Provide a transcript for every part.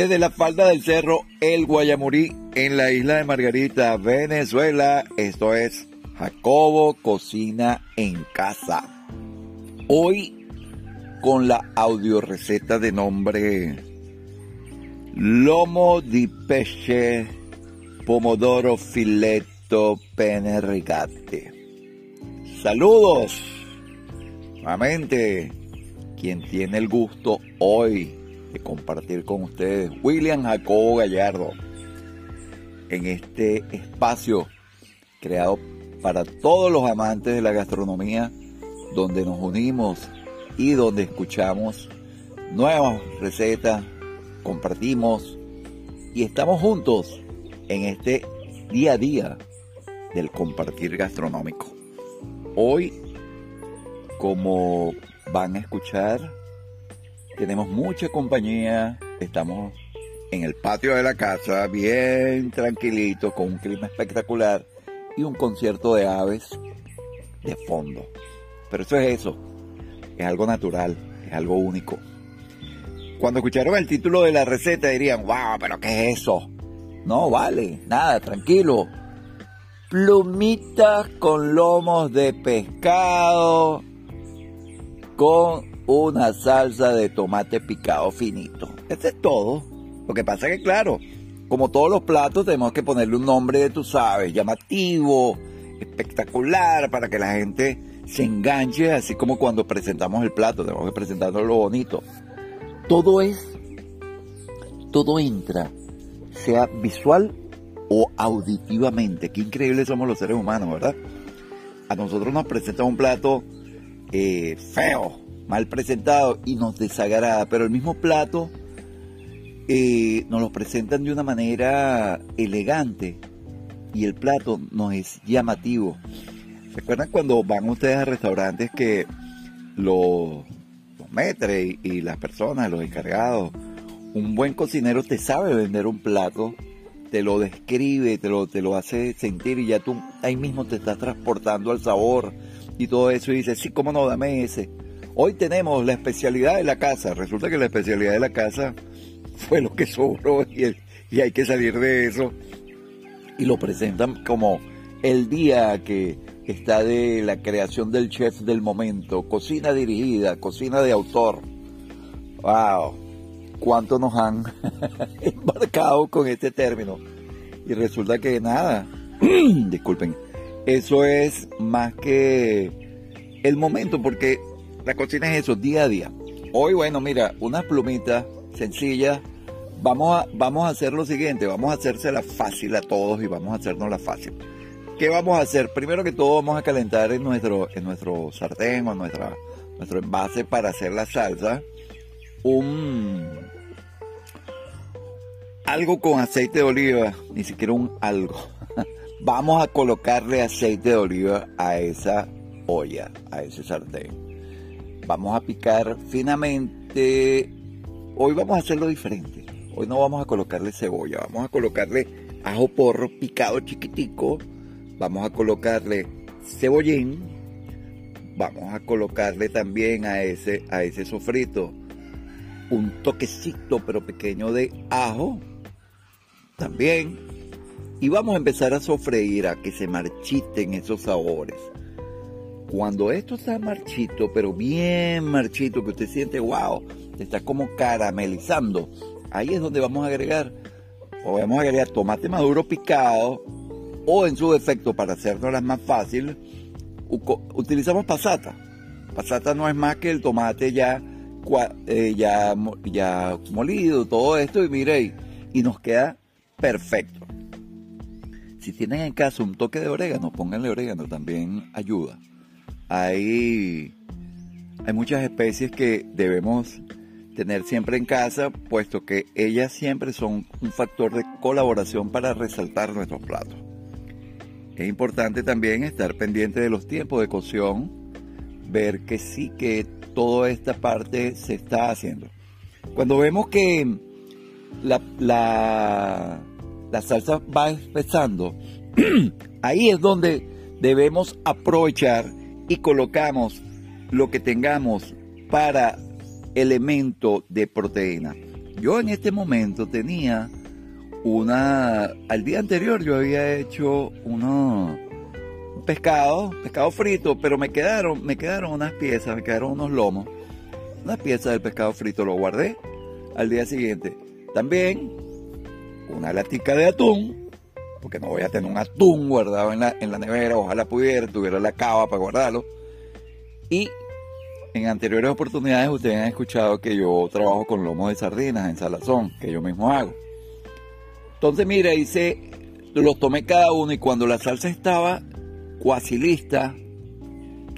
desde la falda del cerro El Guayamurí en la isla de Margarita, Venezuela. Esto es Jacobo Cocina en Casa. Hoy con la audio receta de nombre Lomo di pesce pomodoro filetto pene rigate. Saludos. Nuevamente, quien tiene el gusto hoy de compartir con ustedes, William Jacobo Gallardo, en este espacio creado para todos los amantes de la gastronomía, donde nos unimos y donde escuchamos nuevas recetas, compartimos y estamos juntos en este día a día del compartir gastronómico. Hoy, como van a escuchar, tenemos mucha compañía, estamos en el patio de la casa, bien tranquilito, con un clima espectacular y un concierto de aves de fondo. Pero eso es eso, es algo natural, es algo único. Cuando escucharon el título de la receta dirían, wow, pero ¿qué es eso? No, vale, nada, tranquilo. Plumitas con lomos de pescado, con una salsa de tomate picado finito. Eso es todo. Lo que pasa es que, claro, como todos los platos, tenemos que ponerle un nombre, tú sabes, llamativo, espectacular, para que la gente se enganche, así como cuando presentamos el plato, tenemos que presentarlo lo bonito. Todo es, todo entra, sea visual o auditivamente. Qué increíbles somos los seres humanos, ¿verdad? A nosotros nos presenta un plato eh, feo, mal presentado y nos desagrada, pero el mismo plato eh, nos lo presentan de una manera elegante y el plato no es llamativo. ¿Recuerdan cuando van ustedes a restaurantes que los, los metres y, las personas, los encargados, un buen cocinero te sabe vender un plato, te lo describe, te lo, te lo hace sentir y ya tú ahí mismo te estás transportando al sabor y todo eso y dices, sí, cómo no, dame ese. Hoy tenemos la especialidad de la casa. Resulta que la especialidad de la casa fue lo que sobró y, hay que salir de eso. Y lo presentan como el día que está de la creación del chef del momento, cocina dirigida, cocina de autor. ¡Wow! ¿Cuánto nos han embarcado con este término? Y resulta que nada, disculpen, eso es más que el momento, porque la cocina es eso, día a día. Hoy, bueno, mira, unas plumitas sencillas. Vamos a, vamos a hacer lo siguiente, vamos a hacérsela fácil a todos y vamos a hacernos la fácil. ¿Qué vamos a hacer? Primero que todo vamos a calentar en nuestro, en nuestro sartén o nuestra, nuestro envase para hacer la salsa un algo con aceite de oliva, ni siquiera un algo. vamos a colocarle aceite de oliva a esa olla, a ese sartén vamos a picar finamente. Hoy vamos a hacerlo diferente. Hoy no vamos a colocarle cebolla, vamos a colocarle ajo porro picado chiquitico. Vamos a colocarle cebollín. Vamos a colocarle también a ese, a ese sofrito un toquecito pero pequeño de ajo. También. Y vamos a empezar a sofreír a que se marchiten esos sabores. Cuando esto está marchito, pero bien marchito, que usted siente, wow, está como caramelizando, ahí es donde vamos a agregar, o vamos a agregar tomate maduro picado, o en su defecto, para hacernos más fácil, utilizamos pasata. Pasata no es más que el tomate ya, eh, ya, ya molido, todo esto, y mire, y nos queda perfecto. Si tienen en casa un toque de orégano, pónganle orégano, también ayuda hay, hay muchas especies que debemos tener siempre en casa, puesto que ellas siempre son un factor de colaboración para resaltar nuestros platos. Es importante también estar pendiente de los tiempos de cocción, ver que sí que toda esta parte se está haciendo. Cuando vemos que la, la, la salsa va espesando, ahí es donde debemos aprovechar y colocamos lo que tengamos para elemento de proteína. Yo en este momento tenía una... Al día anterior yo había hecho uno, un pescado, pescado frito, pero me quedaron, me quedaron unas piezas, me quedaron unos lomos. Unas piezas del pescado frito lo guardé al día siguiente. También una latica de atún, porque no voy a tener un atún guardado en la, en la nevera, ojalá pudiera, tuviera la cava para guardarlo. Y en anteriores oportunidades ustedes han escuchado que yo trabajo con lomos de sardinas en salazón, que yo mismo hago. Entonces, mira, hice, los tomé cada uno y cuando la salsa estaba cuasi lista,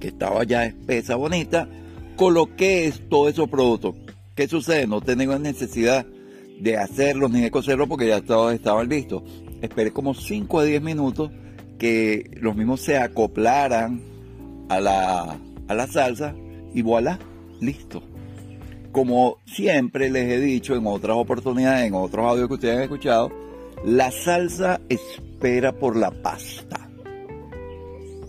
que estaba ya espesa, bonita, coloqué todos esos productos. ¿Qué sucede? No tengo necesidad de hacerlos ni de cocerlos porque ya todos estaban listos. Esperé como 5 a 10 minutos que los mismos se acoplaran a la, a la salsa y voilà, listo. Como siempre les he dicho en otras oportunidades, en otros audios que ustedes han escuchado, la salsa espera por la pasta.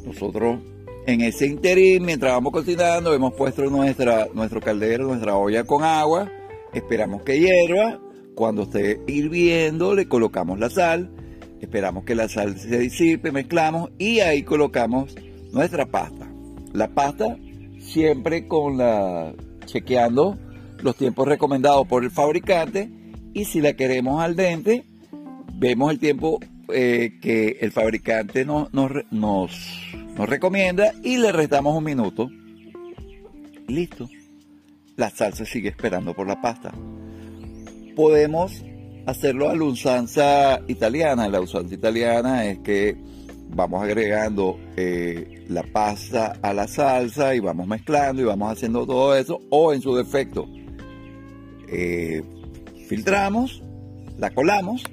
Nosotros en ese interín, mientras vamos cocinando, hemos puesto nuestra, nuestro caldero, nuestra olla con agua, esperamos que hierva, cuando esté hirviendo le colocamos la sal, esperamos que la sal se disipe, mezclamos y ahí colocamos nuestra pasta. La pasta siempre con la chequeando los tiempos recomendados por el fabricante y si la queremos al dente, vemos el tiempo eh, que el fabricante nos, nos, nos, recomienda y le restamos un minuto. Listo. La salsa sigue esperando por la pasta. Podemos hacerlo a la usanza italiana. La usanza italiana es que vamos agregando eh, la pasta a la salsa y vamos mezclando y vamos haciendo todo eso. O en su defecto, eh, filtramos, la colamos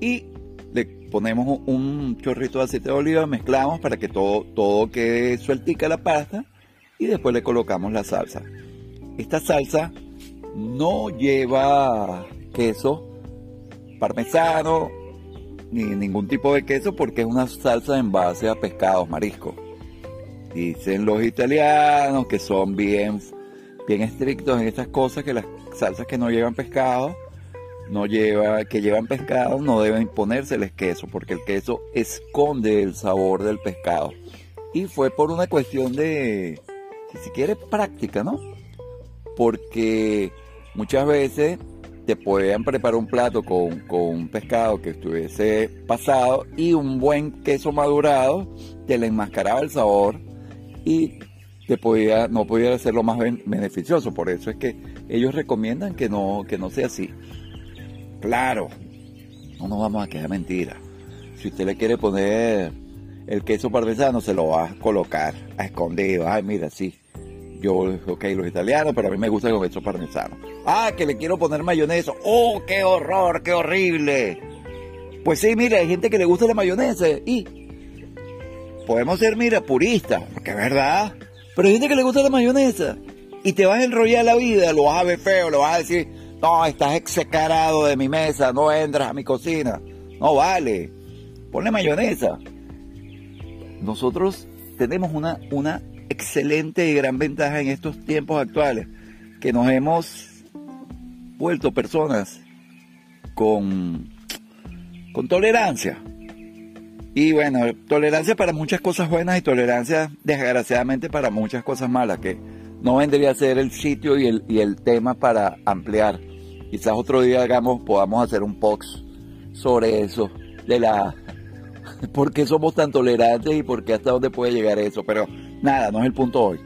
y le ponemos un chorrito de aceite de oliva, mezclamos para que todo, todo quede sueltica la pasta y después le colocamos la salsa. Esta salsa no lleva queso parmesano ni ningún tipo de queso porque es una salsa en base a pescados, mariscos. Dicen los italianos que son bien, bien estrictos en estas cosas, que las salsas que no llevan pescado no lleva, que llevan pescado no deben ponérseles queso, porque el queso esconde el sabor del pescado. Y fue por una cuestión de, si quiere, práctica, ¿no? Porque muchas veces te pueden preparar un plato con, con, un pescado que estuviese pasado y un buen queso madurado te le enmascaraba el sabor y te podía, no pudiera ser lo más beneficioso. Por eso es que ellos recomiendan que no, que no sea así. Claro, no nos vamos a quedar mentira. Si usted le quiere poner el queso parmesano, se lo va a colocar a escondido. Ay, mira, sí. Yo, ok, los italianos, pero a mí me gusta el queso parmesano. Ah, que le quiero poner mayonesa. ¡Oh, qué horror, qué horrible! Pues sí, mira, hay gente que le gusta la mayonesa y podemos ser, mira, puristas, porque es verdad. Pero hay gente que le gusta la mayonesa y te vas a enrollar la vida, lo vas a ver feo, lo vas a decir, no, estás execarado de mi mesa, no entras a mi cocina. No vale. Ponle mayonesa. Nosotros tenemos una, una excelente y gran ventaja en estos tiempos actuales, que nos hemos vuelto personas con, con tolerancia. Y bueno, tolerancia para muchas cosas buenas y tolerancia desgraciadamente para muchas cosas malas, que no vendría a ser el sitio y el, y el tema para ampliar. Quizás otro día hagamos, podamos hacer un post sobre eso, de la por qué somos tan tolerantes y por qué hasta dónde puede llegar eso. Pero nada, no es el punto hoy.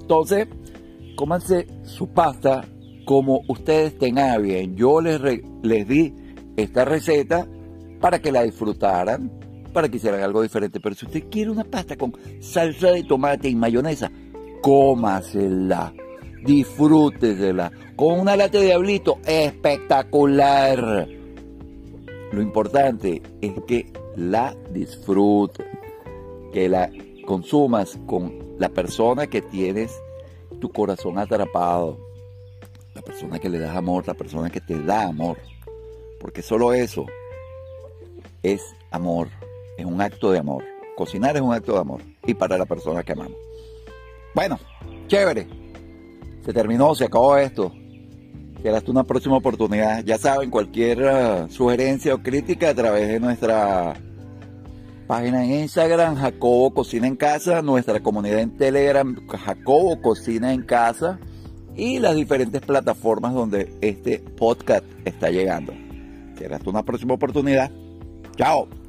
Entonces, cómanse su pasta como ustedes tengan bien. Yo les, les di esta receta para que la disfrutaran, para que hicieran algo diferente. Pero si usted quiere una pasta con salsa de tomate y mayonesa, cómasela disfrútesela. Con una lata de diablito, espectacular. Lo importante es que la disfrutes, que la consumas con la persona que tienes tu corazón atrapado, la persona que le das amor, la persona que te da amor. Porque solo eso es amor, es un acto de amor. Cocinar es un acto de amor y para la persona que amamos. Bueno, chévere se terminó, se acabó esto. Será hasta una próxima oportunidad. Ya saben, cualquier uh, sugerencia o crítica a través de nuestra página en Instagram, Jacobo Cocina en Casa, nuestra comunidad en Telegram, Jacobo Cocina en Casa y las diferentes plataformas donde este podcast está llegando. Será hasta una próxima oportunidad. Chao.